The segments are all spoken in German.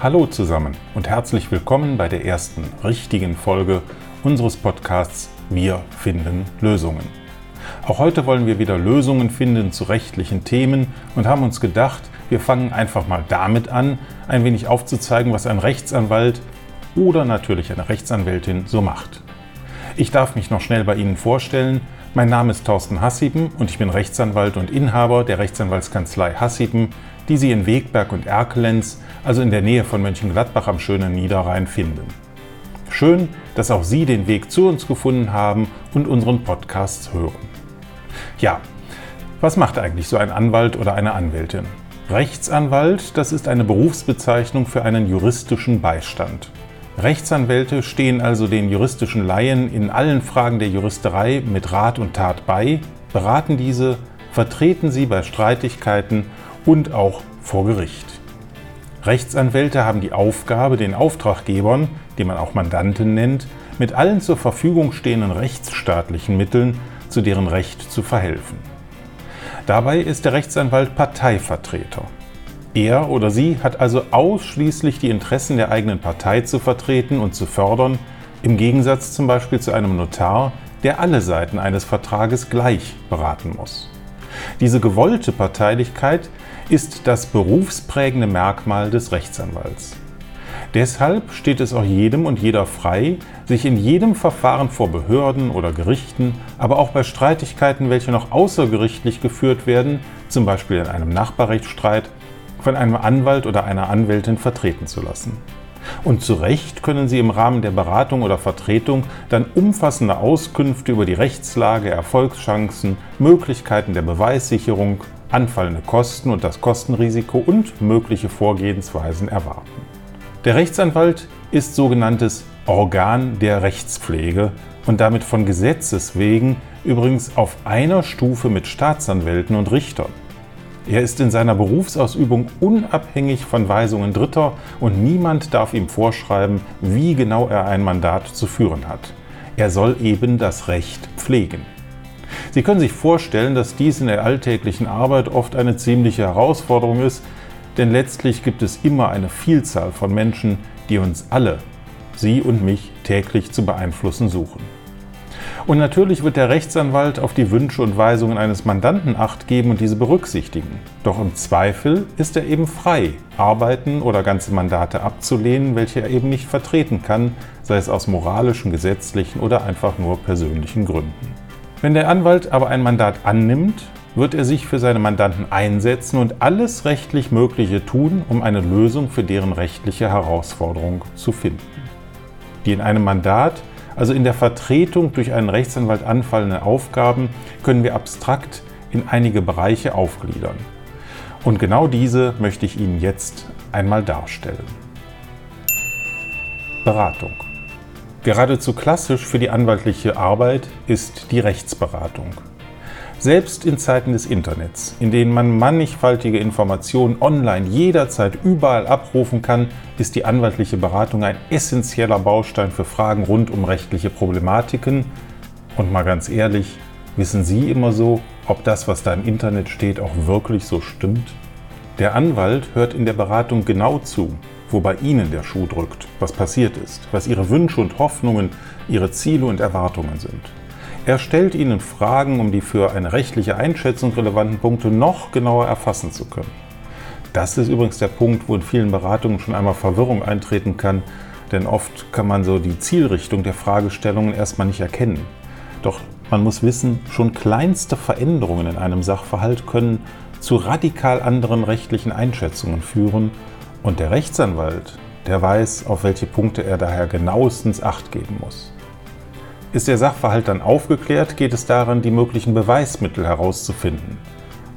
Hallo zusammen und herzlich willkommen bei der ersten richtigen Folge unseres Podcasts Wir finden Lösungen. Auch heute wollen wir wieder Lösungen finden zu rechtlichen Themen und haben uns gedacht, wir fangen einfach mal damit an, ein wenig aufzuzeigen, was ein Rechtsanwalt oder natürlich eine Rechtsanwältin so macht. Ich darf mich noch schnell bei Ihnen vorstellen. Mein Name ist Thorsten Hassieben und ich bin Rechtsanwalt und Inhaber der Rechtsanwaltskanzlei Hassieben, die Sie in Wegberg und Erkelenz, also in der Nähe von Mönchengladbach am schönen Niederrhein, finden. Schön, dass auch Sie den Weg zu uns gefunden haben und unseren Podcasts hören. Ja, was macht eigentlich so ein Anwalt oder eine Anwältin? Rechtsanwalt, das ist eine Berufsbezeichnung für einen juristischen Beistand. Rechtsanwälte stehen also den juristischen Laien in allen Fragen der Juristerei mit Rat und Tat bei, beraten diese, vertreten sie bei Streitigkeiten und auch vor Gericht. Rechtsanwälte haben die Aufgabe, den Auftraggebern, die man auch Mandanten nennt, mit allen zur Verfügung stehenden rechtsstaatlichen Mitteln zu deren Recht zu verhelfen. Dabei ist der Rechtsanwalt Parteivertreter. Er oder sie hat also ausschließlich die Interessen der eigenen Partei zu vertreten und zu fördern, im Gegensatz zum Beispiel zu einem Notar, der alle Seiten eines Vertrages gleich beraten muss. Diese gewollte Parteilichkeit ist das berufsprägende Merkmal des Rechtsanwalts. Deshalb steht es auch jedem und jeder frei, sich in jedem Verfahren vor Behörden oder Gerichten, aber auch bei Streitigkeiten, welche noch außergerichtlich geführt werden, zum Beispiel in einem Nachbarrechtsstreit, von einem Anwalt oder einer Anwältin vertreten zu lassen. Und zu Recht können Sie im Rahmen der Beratung oder Vertretung dann umfassende Auskünfte über die Rechtslage, Erfolgschancen, Möglichkeiten der Beweissicherung, anfallende Kosten und das Kostenrisiko und mögliche Vorgehensweisen erwarten. Der Rechtsanwalt ist sogenanntes Organ der Rechtspflege und damit von Gesetzes wegen übrigens auf einer Stufe mit Staatsanwälten und Richtern. Er ist in seiner Berufsausübung unabhängig von Weisungen Dritter und niemand darf ihm vorschreiben, wie genau er ein Mandat zu führen hat. Er soll eben das Recht pflegen. Sie können sich vorstellen, dass dies in der alltäglichen Arbeit oft eine ziemliche Herausforderung ist, denn letztlich gibt es immer eine Vielzahl von Menschen, die uns alle, Sie und mich, täglich zu beeinflussen suchen. Und natürlich wird der Rechtsanwalt auf die Wünsche und Weisungen eines Mandanten acht geben und diese berücksichtigen. Doch im Zweifel ist er eben frei, Arbeiten oder ganze Mandate abzulehnen, welche er eben nicht vertreten kann, sei es aus moralischen, gesetzlichen oder einfach nur persönlichen Gründen. Wenn der Anwalt aber ein Mandat annimmt, wird er sich für seine Mandanten einsetzen und alles rechtlich Mögliche tun, um eine Lösung für deren rechtliche Herausforderung zu finden. Die in einem Mandat, also in der Vertretung durch einen Rechtsanwalt anfallenden Aufgaben, können wir abstrakt in einige Bereiche aufgliedern. Und genau diese möchte ich Ihnen jetzt einmal darstellen. Beratung. Geradezu klassisch für die anwaltliche Arbeit ist die Rechtsberatung. Selbst in Zeiten des Internets, in denen man mannigfaltige Informationen online jederzeit überall abrufen kann, ist die anwaltliche Beratung ein essentieller Baustein für Fragen rund um rechtliche Problematiken. Und mal ganz ehrlich, wissen Sie immer so, ob das, was da im Internet steht, auch wirklich so stimmt? Der Anwalt hört in der Beratung genau zu wo bei Ihnen der Schuh drückt, was passiert ist, was Ihre Wünsche und Hoffnungen, Ihre Ziele und Erwartungen sind. Er stellt Ihnen Fragen, um die für eine rechtliche Einschätzung relevanten Punkte noch genauer erfassen zu können. Das ist übrigens der Punkt, wo in vielen Beratungen schon einmal Verwirrung eintreten kann, denn oft kann man so die Zielrichtung der Fragestellungen erstmal nicht erkennen. Doch man muss wissen, schon kleinste Veränderungen in einem Sachverhalt können zu radikal anderen rechtlichen Einschätzungen führen und der Rechtsanwalt, der weiß, auf welche Punkte er daher genauestens Acht geben muss. Ist der Sachverhalt dann aufgeklärt, geht es daran, die möglichen Beweismittel herauszufinden.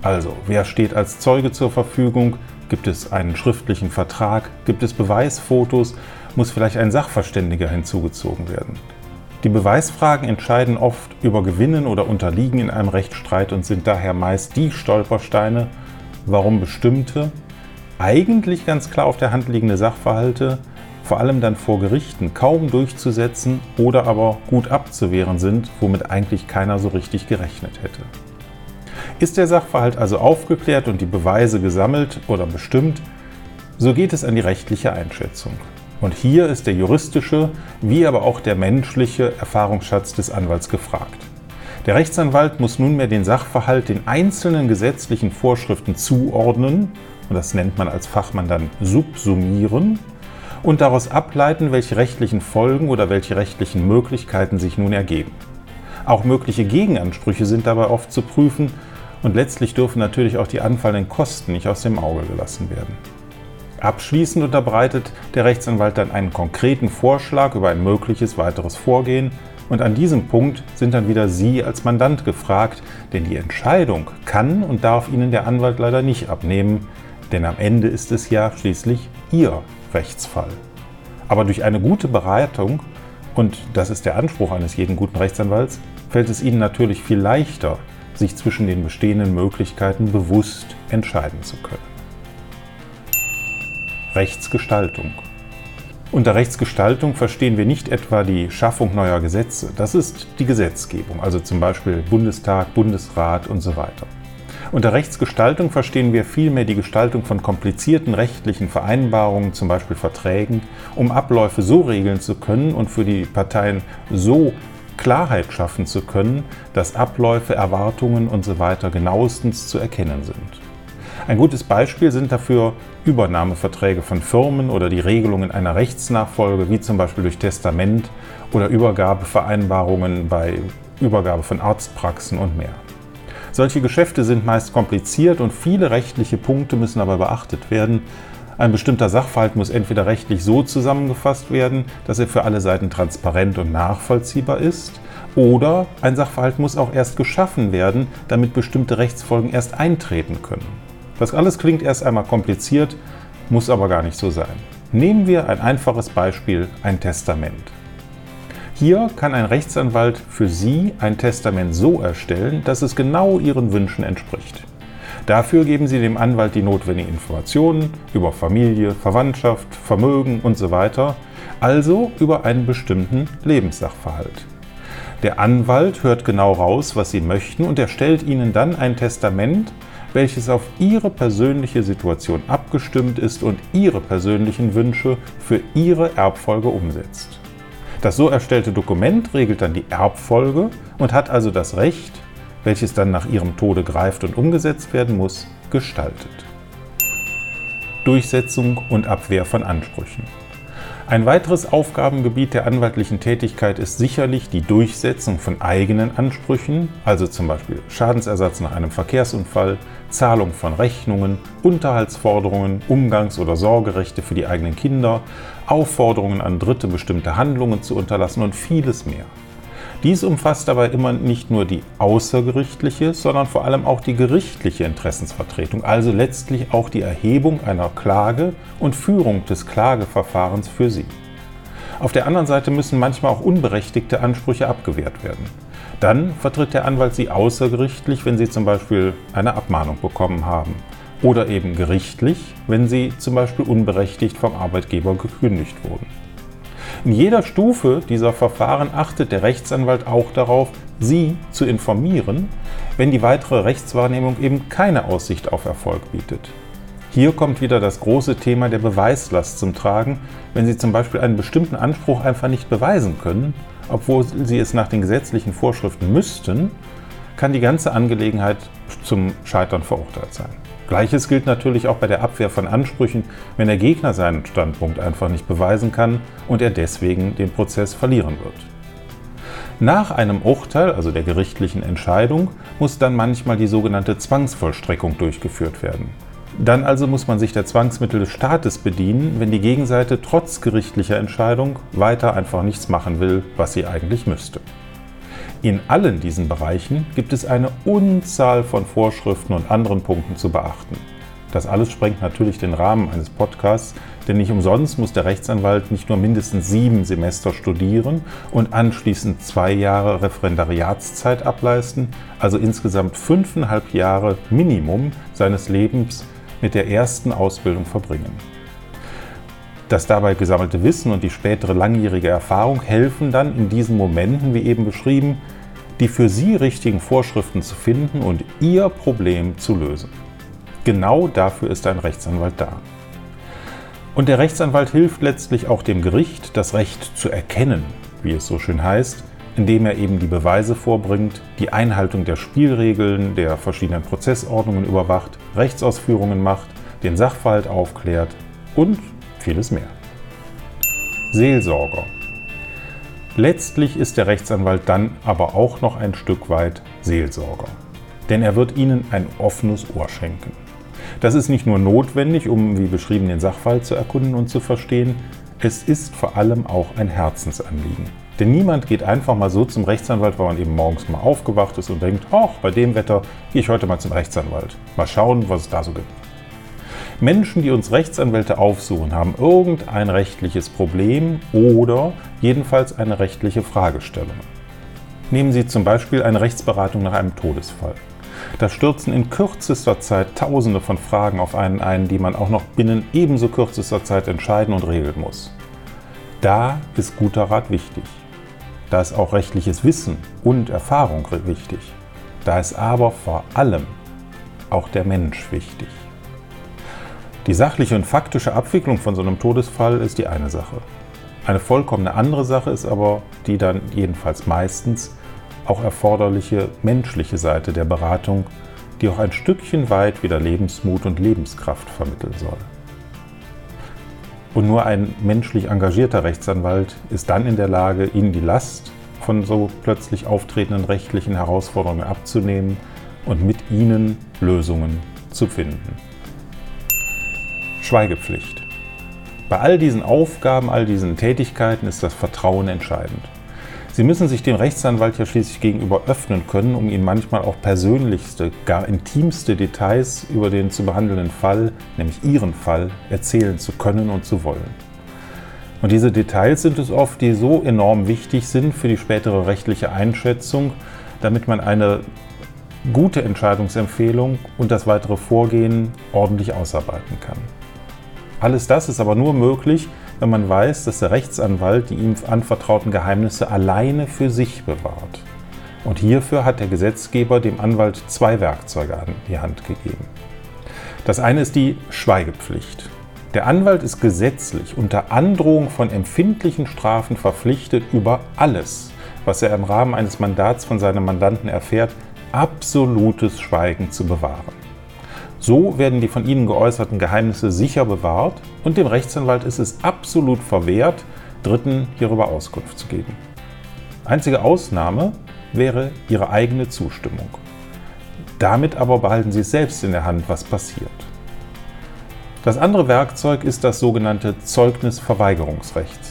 Also, wer steht als Zeuge zur Verfügung? Gibt es einen schriftlichen Vertrag? Gibt es Beweisfotos? Muss vielleicht ein Sachverständiger hinzugezogen werden? Die Beweisfragen entscheiden oft über Gewinnen oder Unterliegen in einem Rechtsstreit und sind daher meist die Stolpersteine, warum bestimmte, eigentlich ganz klar auf der Hand liegende Sachverhalte, vor allem dann vor Gerichten, kaum durchzusetzen oder aber gut abzuwehren sind, womit eigentlich keiner so richtig gerechnet hätte. Ist der Sachverhalt also aufgeklärt und die Beweise gesammelt oder bestimmt, so geht es an die rechtliche Einschätzung. Und hier ist der juristische wie aber auch der menschliche Erfahrungsschatz des Anwalts gefragt. Der Rechtsanwalt muss nunmehr den Sachverhalt den einzelnen gesetzlichen Vorschriften zuordnen, das nennt man als Fachmann dann subsumieren, und daraus ableiten, welche rechtlichen Folgen oder welche rechtlichen Möglichkeiten sich nun ergeben. Auch mögliche Gegenansprüche sind dabei oft zu prüfen und letztlich dürfen natürlich auch die anfallenden Kosten nicht aus dem Auge gelassen werden. Abschließend unterbreitet der Rechtsanwalt dann einen konkreten Vorschlag über ein mögliches weiteres Vorgehen und an diesem Punkt sind dann wieder Sie als Mandant gefragt, denn die Entscheidung kann und darf Ihnen der Anwalt leider nicht abnehmen, denn am Ende ist es ja schließlich Ihr Rechtsfall. Aber durch eine gute Beratung, und das ist der Anspruch eines jeden guten Rechtsanwalts, fällt es Ihnen natürlich viel leichter, sich zwischen den bestehenden Möglichkeiten bewusst entscheiden zu können. Rechtsgestaltung. Unter Rechtsgestaltung verstehen wir nicht etwa die Schaffung neuer Gesetze, das ist die Gesetzgebung, also zum Beispiel Bundestag, Bundesrat und so weiter. Unter Rechtsgestaltung verstehen wir vielmehr die Gestaltung von komplizierten rechtlichen Vereinbarungen, zum Beispiel Verträgen, um Abläufe so regeln zu können und für die Parteien so Klarheit schaffen zu können, dass Abläufe, Erwartungen usw. So genauestens zu erkennen sind. Ein gutes Beispiel sind dafür Übernahmeverträge von Firmen oder die Regelungen einer Rechtsnachfolge, wie zum Beispiel durch Testament oder Übergabevereinbarungen bei Übergabe von Arztpraxen und mehr. Solche Geschäfte sind meist kompliziert und viele rechtliche Punkte müssen aber beachtet werden. Ein bestimmter Sachverhalt muss entweder rechtlich so zusammengefasst werden, dass er für alle Seiten transparent und nachvollziehbar ist, oder ein Sachverhalt muss auch erst geschaffen werden, damit bestimmte Rechtsfolgen erst eintreten können. Das alles klingt erst einmal kompliziert, muss aber gar nicht so sein. Nehmen wir ein einfaches Beispiel, ein Testament. Hier kann ein Rechtsanwalt für Sie ein Testament so erstellen, dass es genau Ihren Wünschen entspricht. Dafür geben Sie dem Anwalt die notwendigen Informationen über Familie, Verwandtschaft, Vermögen usw., so also über einen bestimmten Lebenssachverhalt. Der Anwalt hört genau raus, was Sie möchten und erstellt Ihnen dann ein Testament, welches auf Ihre persönliche Situation abgestimmt ist und Ihre persönlichen Wünsche für Ihre Erbfolge umsetzt. Das so erstellte Dokument regelt dann die Erbfolge und hat also das Recht, welches dann nach ihrem Tode greift und umgesetzt werden muss, gestaltet. Durchsetzung und Abwehr von Ansprüchen. Ein weiteres Aufgabengebiet der anwaltlichen Tätigkeit ist sicherlich die Durchsetzung von eigenen Ansprüchen, also zum Beispiel Schadensersatz nach einem Verkehrsunfall, Zahlung von Rechnungen, Unterhaltsforderungen, Umgangs- oder Sorgerechte für die eigenen Kinder, Aufforderungen an Dritte, bestimmte Handlungen zu unterlassen und vieles mehr. Dies umfasst aber immer nicht nur die außergerichtliche, sondern vor allem auch die gerichtliche Interessensvertretung, also letztlich auch die Erhebung einer Klage und Führung des Klageverfahrens für sie. Auf der anderen Seite müssen manchmal auch unberechtigte Ansprüche abgewehrt werden. Dann vertritt der Anwalt sie außergerichtlich, wenn sie zum Beispiel eine Abmahnung bekommen haben. Oder eben gerichtlich, wenn sie zum Beispiel unberechtigt vom Arbeitgeber gekündigt wurden. In jeder Stufe dieser Verfahren achtet der Rechtsanwalt auch darauf, Sie zu informieren, wenn die weitere Rechtswahrnehmung eben keine Aussicht auf Erfolg bietet. Hier kommt wieder das große Thema der Beweislast zum Tragen, wenn Sie zum Beispiel einen bestimmten Anspruch einfach nicht beweisen können, obwohl Sie es nach den gesetzlichen Vorschriften müssten, kann die ganze Angelegenheit zum Scheitern verurteilt sein. Gleiches gilt natürlich auch bei der Abwehr von Ansprüchen, wenn der Gegner seinen Standpunkt einfach nicht beweisen kann und er deswegen den Prozess verlieren wird. Nach einem Urteil, also der gerichtlichen Entscheidung, muss dann manchmal die sogenannte Zwangsvollstreckung durchgeführt werden. Dann also muss man sich der Zwangsmittel des Staates bedienen, wenn die Gegenseite trotz gerichtlicher Entscheidung weiter einfach nichts machen will, was sie eigentlich müsste. In allen diesen Bereichen gibt es eine Unzahl von Vorschriften und anderen Punkten zu beachten. Das alles sprengt natürlich den Rahmen eines Podcasts, denn nicht umsonst muss der Rechtsanwalt nicht nur mindestens sieben Semester studieren und anschließend zwei Jahre Referendariatszeit ableisten, also insgesamt fünfeinhalb Jahre Minimum seines Lebens mit der ersten Ausbildung verbringen. Das dabei gesammelte Wissen und die spätere langjährige Erfahrung helfen dann in diesen Momenten, wie eben beschrieben, die für Sie richtigen Vorschriften zu finden und Ihr Problem zu lösen. Genau dafür ist ein Rechtsanwalt da. Und der Rechtsanwalt hilft letztlich auch dem Gericht, das Recht zu erkennen, wie es so schön heißt, indem er eben die Beweise vorbringt, die Einhaltung der Spielregeln der verschiedenen Prozessordnungen überwacht, Rechtsausführungen macht, den Sachverhalt aufklärt und vieles mehr. Seelsorger. Letztlich ist der Rechtsanwalt dann aber auch noch ein Stück weit Seelsorger. Denn er wird Ihnen ein offenes Ohr schenken. Das ist nicht nur notwendig, um wie beschrieben den Sachverhalt zu erkunden und zu verstehen, es ist vor allem auch ein Herzensanliegen. Denn niemand geht einfach mal so zum Rechtsanwalt, weil man eben morgens mal aufgewacht ist und denkt, ach, bei dem Wetter gehe ich heute mal zum Rechtsanwalt. Mal schauen, was es da so gibt. Menschen, die uns Rechtsanwälte aufsuchen, haben irgendein rechtliches Problem oder jedenfalls eine rechtliche Fragestellung. Nehmen Sie zum Beispiel eine Rechtsberatung nach einem Todesfall. Da stürzen in kürzester Zeit Tausende von Fragen auf einen ein, die man auch noch binnen ebenso kürzester Zeit entscheiden und regeln muss. Da ist guter Rat wichtig. Da ist auch rechtliches Wissen und Erfahrung wichtig. Da ist aber vor allem auch der Mensch wichtig. Die sachliche und faktische Abwicklung von so einem Todesfall ist die eine Sache. Eine vollkommene andere Sache ist aber die dann jedenfalls meistens auch erforderliche menschliche Seite der Beratung, die auch ein Stückchen weit wieder Lebensmut und Lebenskraft vermitteln soll. Und nur ein menschlich engagierter Rechtsanwalt ist dann in der Lage, Ihnen die Last von so plötzlich auftretenden rechtlichen Herausforderungen abzunehmen und mit Ihnen Lösungen zu finden. Schweigepflicht. Bei all diesen Aufgaben, all diesen Tätigkeiten ist das Vertrauen entscheidend. Sie müssen sich dem Rechtsanwalt ja schließlich gegenüber öffnen können, um ihm manchmal auch persönlichste, gar intimste Details über den zu behandelnden Fall, nämlich Ihren Fall, erzählen zu können und zu wollen. Und diese Details sind es oft, die so enorm wichtig sind für die spätere rechtliche Einschätzung, damit man eine gute Entscheidungsempfehlung und das weitere Vorgehen ordentlich ausarbeiten kann. Alles das ist aber nur möglich, wenn man weiß, dass der Rechtsanwalt die ihm anvertrauten Geheimnisse alleine für sich bewahrt. Und hierfür hat der Gesetzgeber dem Anwalt zwei Werkzeuge an die Hand gegeben. Das eine ist die Schweigepflicht. Der Anwalt ist gesetzlich unter Androhung von empfindlichen Strafen verpflichtet, über alles, was er im Rahmen eines Mandats von seinem Mandanten erfährt, absolutes Schweigen zu bewahren. So werden die von Ihnen geäußerten Geheimnisse sicher bewahrt und dem Rechtsanwalt ist es absolut verwehrt, Dritten hierüber Auskunft zu geben. Einzige Ausnahme wäre Ihre eigene Zustimmung. Damit aber behalten Sie selbst in der Hand, was passiert. Das andere Werkzeug ist das sogenannte Zeugnisverweigerungsrecht.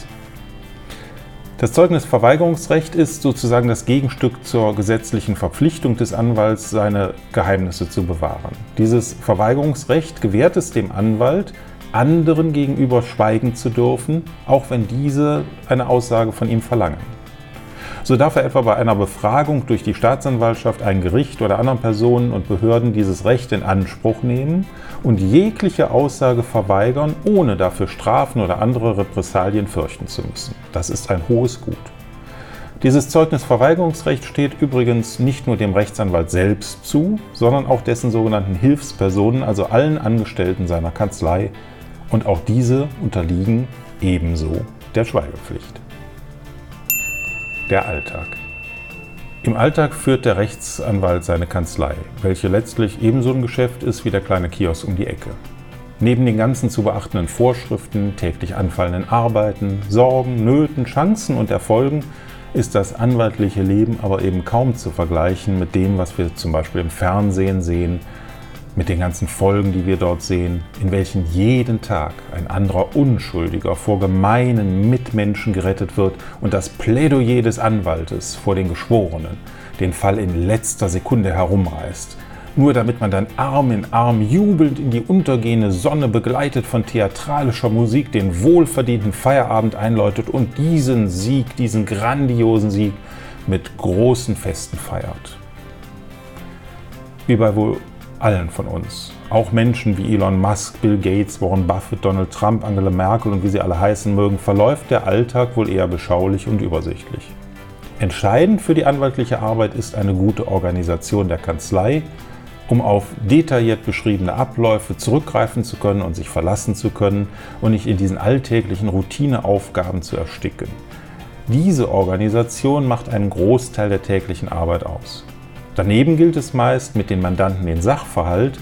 Das Zeugnisverweigerungsrecht ist sozusagen das Gegenstück zur gesetzlichen Verpflichtung des Anwalts, seine Geheimnisse zu bewahren. Dieses Verweigerungsrecht gewährt es dem Anwalt, anderen gegenüber schweigen zu dürfen, auch wenn diese eine Aussage von ihm verlangen. So darf er etwa bei einer Befragung durch die Staatsanwaltschaft, ein Gericht oder anderen Personen und Behörden dieses Recht in Anspruch nehmen und jegliche Aussage verweigern, ohne dafür Strafen oder andere Repressalien fürchten zu müssen. Das ist ein hohes Gut. Dieses Zeugnisverweigerungsrecht steht übrigens nicht nur dem Rechtsanwalt selbst zu, sondern auch dessen sogenannten Hilfspersonen, also allen Angestellten seiner Kanzlei, und auch diese unterliegen ebenso der Schweigepflicht der Alltag. Im Alltag führt der Rechtsanwalt seine Kanzlei, welche letztlich ebenso ein Geschäft ist wie der kleine Kiosk um die Ecke. Neben den ganzen zu beachtenden Vorschriften, täglich anfallenden Arbeiten, Sorgen, Nöten, Chancen und Erfolgen ist das anwaltliche Leben aber eben kaum zu vergleichen mit dem, was wir zum Beispiel im Fernsehen sehen mit den ganzen Folgen, die wir dort sehen, in welchen jeden Tag ein anderer Unschuldiger vor gemeinen Mitmenschen gerettet wird und das Plädoyer des Anwaltes vor den Geschworenen den Fall in letzter Sekunde herumreißt, nur damit man dann Arm in Arm jubelnd in die untergehende Sonne begleitet von theatralischer Musik den wohlverdienten Feierabend einläutet und diesen Sieg, diesen grandiosen Sieg mit großen Festen feiert. Wie bei wohl allen von uns. Auch Menschen wie Elon Musk, Bill Gates, Warren Buffett, Donald Trump, Angela Merkel und wie sie alle heißen mögen, verläuft der Alltag wohl eher beschaulich und übersichtlich. Entscheidend für die anwaltliche Arbeit ist eine gute Organisation der Kanzlei um auf detailliert beschriebene Abläufe zurückgreifen zu können und sich verlassen zu können und nicht in diesen alltäglichen Routineaufgaben zu ersticken. Diese Organisation macht einen Großteil der täglichen Arbeit aus. Daneben gilt es meist, mit den Mandanten den Sachverhalt,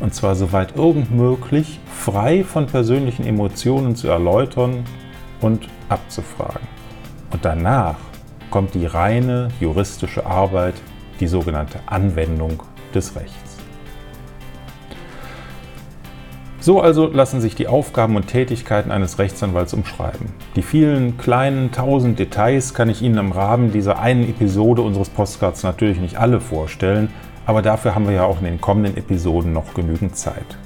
und zwar soweit irgend möglich, frei von persönlichen Emotionen zu erläutern und abzufragen. Und danach kommt die reine juristische Arbeit, die sogenannte Anwendung des Rechts. So also lassen sich die Aufgaben und Tätigkeiten eines Rechtsanwalts umschreiben. Die vielen kleinen tausend Details kann ich Ihnen im Rahmen dieser einen Episode unseres Postcards natürlich nicht alle vorstellen, aber dafür haben wir ja auch in den kommenden Episoden noch genügend Zeit.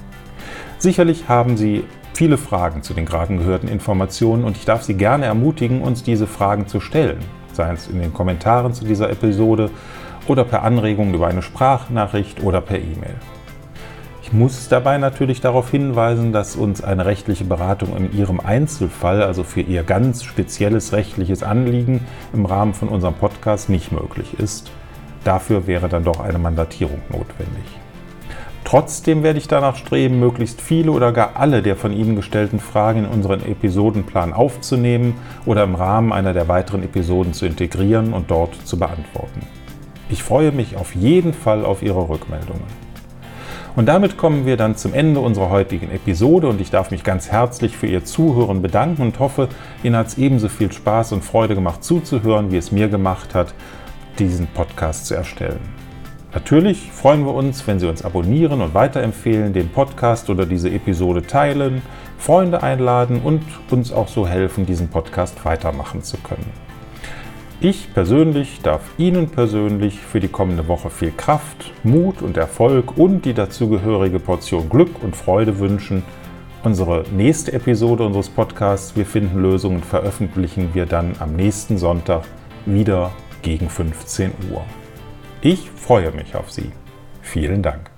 Sicherlich haben Sie viele Fragen zu den gerade gehörten Informationen und ich darf Sie gerne ermutigen, uns diese Fragen zu stellen, sei es in den Kommentaren zu dieser Episode oder per Anregung über eine Sprachnachricht oder per E-Mail. Ich muss dabei natürlich darauf hinweisen, dass uns eine rechtliche Beratung in Ihrem Einzelfall, also für Ihr ganz spezielles rechtliches Anliegen im Rahmen von unserem Podcast nicht möglich ist. Dafür wäre dann doch eine Mandatierung notwendig. Trotzdem werde ich danach streben, möglichst viele oder gar alle der von Ihnen gestellten Fragen in unseren Episodenplan aufzunehmen oder im Rahmen einer der weiteren Episoden zu integrieren und dort zu beantworten. Ich freue mich auf jeden Fall auf Ihre Rückmeldungen. Und damit kommen wir dann zum Ende unserer heutigen Episode und ich darf mich ganz herzlich für Ihr Zuhören bedanken und hoffe, Ihnen hat es ebenso viel Spaß und Freude gemacht zuzuhören, wie es mir gemacht hat, diesen Podcast zu erstellen. Natürlich freuen wir uns, wenn Sie uns abonnieren und weiterempfehlen, den Podcast oder diese Episode teilen, Freunde einladen und uns auch so helfen, diesen Podcast weitermachen zu können. Ich persönlich darf Ihnen persönlich für die kommende Woche viel Kraft, Mut und Erfolg und die dazugehörige Portion Glück und Freude wünschen. Unsere nächste Episode unseres Podcasts Wir finden Lösungen veröffentlichen wir dann am nächsten Sonntag wieder gegen 15 Uhr. Ich freue mich auf Sie. Vielen Dank.